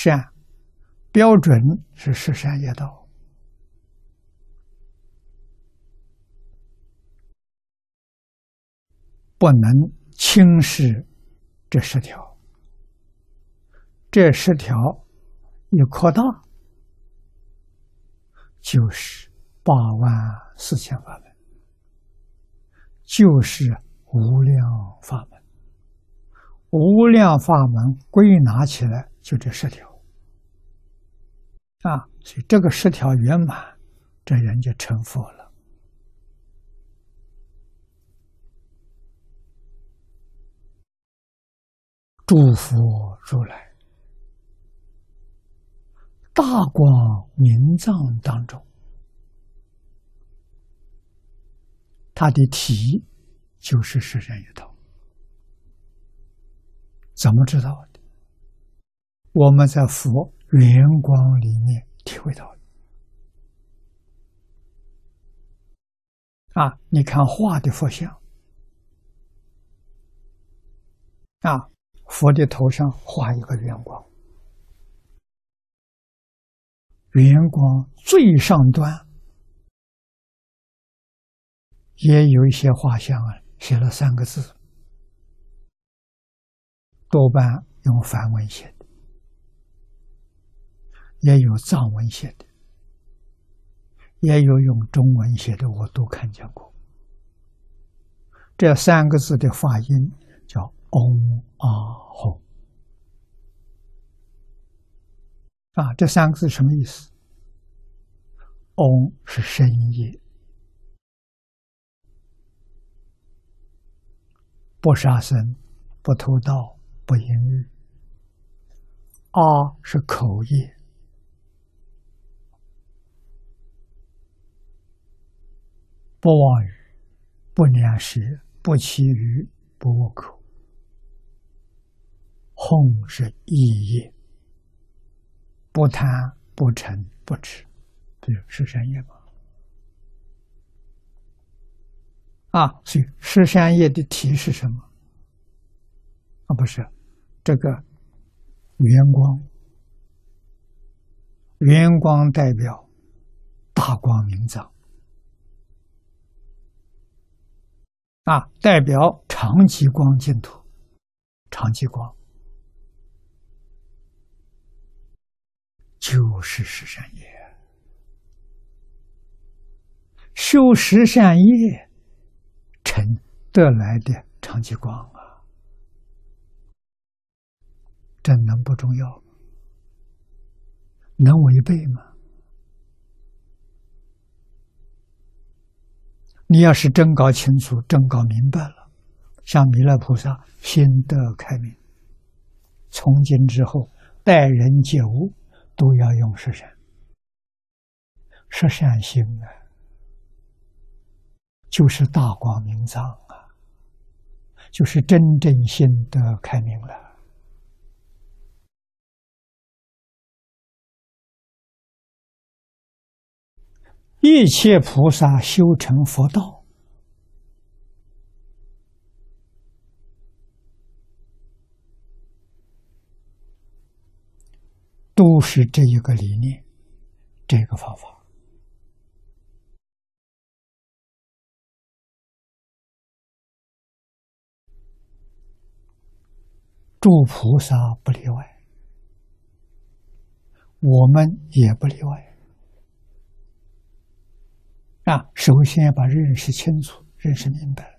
善标准是十善业道，不能轻视这十条。这十条一扩大，就是八万四千法门，就是无量法门。无量法门归纳起来就这十条啊，所以这个十条圆满，这人就成佛了。诸佛如来大光明藏当中，它的体就是十善业道。怎么知道的？我们在佛圆光里面体会到的。啊，你看画的佛像，啊，佛的头上画一个圆光，圆光最上端也有一些画像啊，写了三个字。多半用梵文写的，也有藏文写的，也有用中文写的，我都看见过。这三个字的发音叫“嗡啊吽”，啊，这三个字什么意思？“嗡”是声音，不杀生，不偷盗。不淫欲，啊是口业，不妄语，不两舌，不绮语，不恶口。哄是意业，不贪，不嗔，不痴，这是善业嘛？啊，所以十善业的题是什么？啊，不是。这个圆光，圆光代表大光明藏啊，代表长极光净土，长极光就是十善业，修十善业成得来的长极光啊。这能不重要吗？能违背吗？你要是真搞清楚、真搞明白了，像弥勒菩萨心得开明，从今之后待人接物都要用十善，十善心啊，就是大光明藏啊，就是真正心得开明了。一切菩萨修成佛道，都是这一个理念，这个方法。诸菩萨不例外，我们也不例外。啊，首先要把认识清楚、认识明白。